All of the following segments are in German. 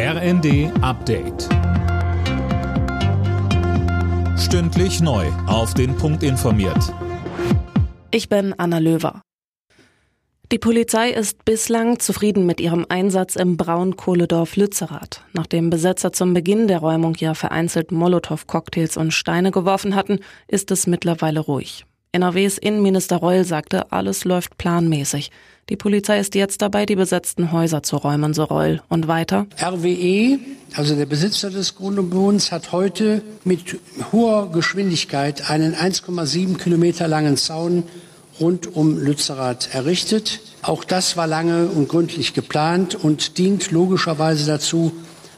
RND Update. Stündlich neu. Auf den Punkt informiert. Ich bin Anna Löwer. Die Polizei ist bislang zufrieden mit ihrem Einsatz im Braunkohledorf Lützerath. Nachdem Besetzer zum Beginn der Räumung ja vereinzelt Molotow-Cocktails und Steine geworfen hatten, ist es mittlerweile ruhig. NRWs Innenminister Reul sagte, alles läuft planmäßig. Die Polizei ist jetzt dabei, die besetzten Häuser zu räumen, so Reul. Und weiter? RWE, also der Besitzer des Grundbodens, hat heute mit hoher Geschwindigkeit einen 1,7 Kilometer langen Zaun rund um Lützerath errichtet. Auch das war lange und gründlich geplant und dient logischerweise dazu,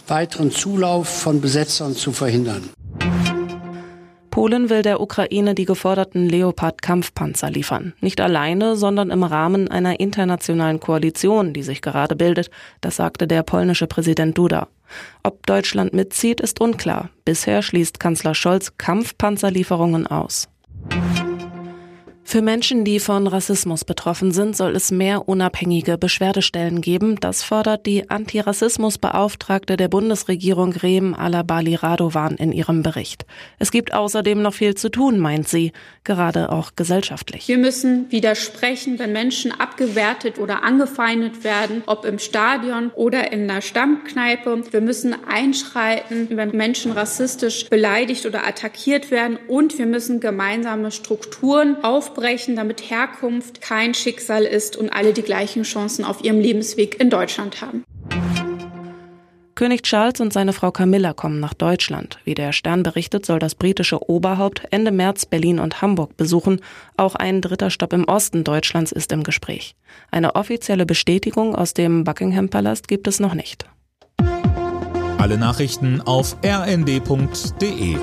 weiteren Zulauf von Besetzern zu verhindern. Polen will der Ukraine die geforderten Leopard-Kampfpanzer liefern. Nicht alleine, sondern im Rahmen einer internationalen Koalition, die sich gerade bildet. Das sagte der polnische Präsident Duda. Ob Deutschland mitzieht, ist unklar. Bisher schließt Kanzler Scholz Kampfpanzerlieferungen aus. Für Menschen, die von Rassismus betroffen sind, soll es mehr unabhängige Beschwerdestellen geben. Das fordert die Antirassismusbeauftragte der Bundesregierung Rehm Alabali Radovan in ihrem Bericht. Es gibt außerdem noch viel zu tun, meint sie, gerade auch gesellschaftlich. Wir müssen widersprechen, wenn Menschen abgewertet oder angefeindet werden, ob im Stadion oder in der Stammkneipe. Wir müssen einschreiten, wenn Menschen rassistisch beleidigt oder attackiert werden und wir müssen gemeinsame Strukturen aufbauen aufbrechen, damit Herkunft kein Schicksal ist und alle die gleichen Chancen auf ihrem Lebensweg in Deutschland haben. König Charles und seine Frau Camilla kommen nach Deutschland. Wie der Stern berichtet, soll das britische Oberhaupt Ende März Berlin und Hamburg besuchen. Auch ein dritter Stopp im Osten Deutschlands ist im Gespräch. Eine offizielle Bestätigung aus dem Buckingham Palast gibt es noch nicht. Alle Nachrichten auf rnd.de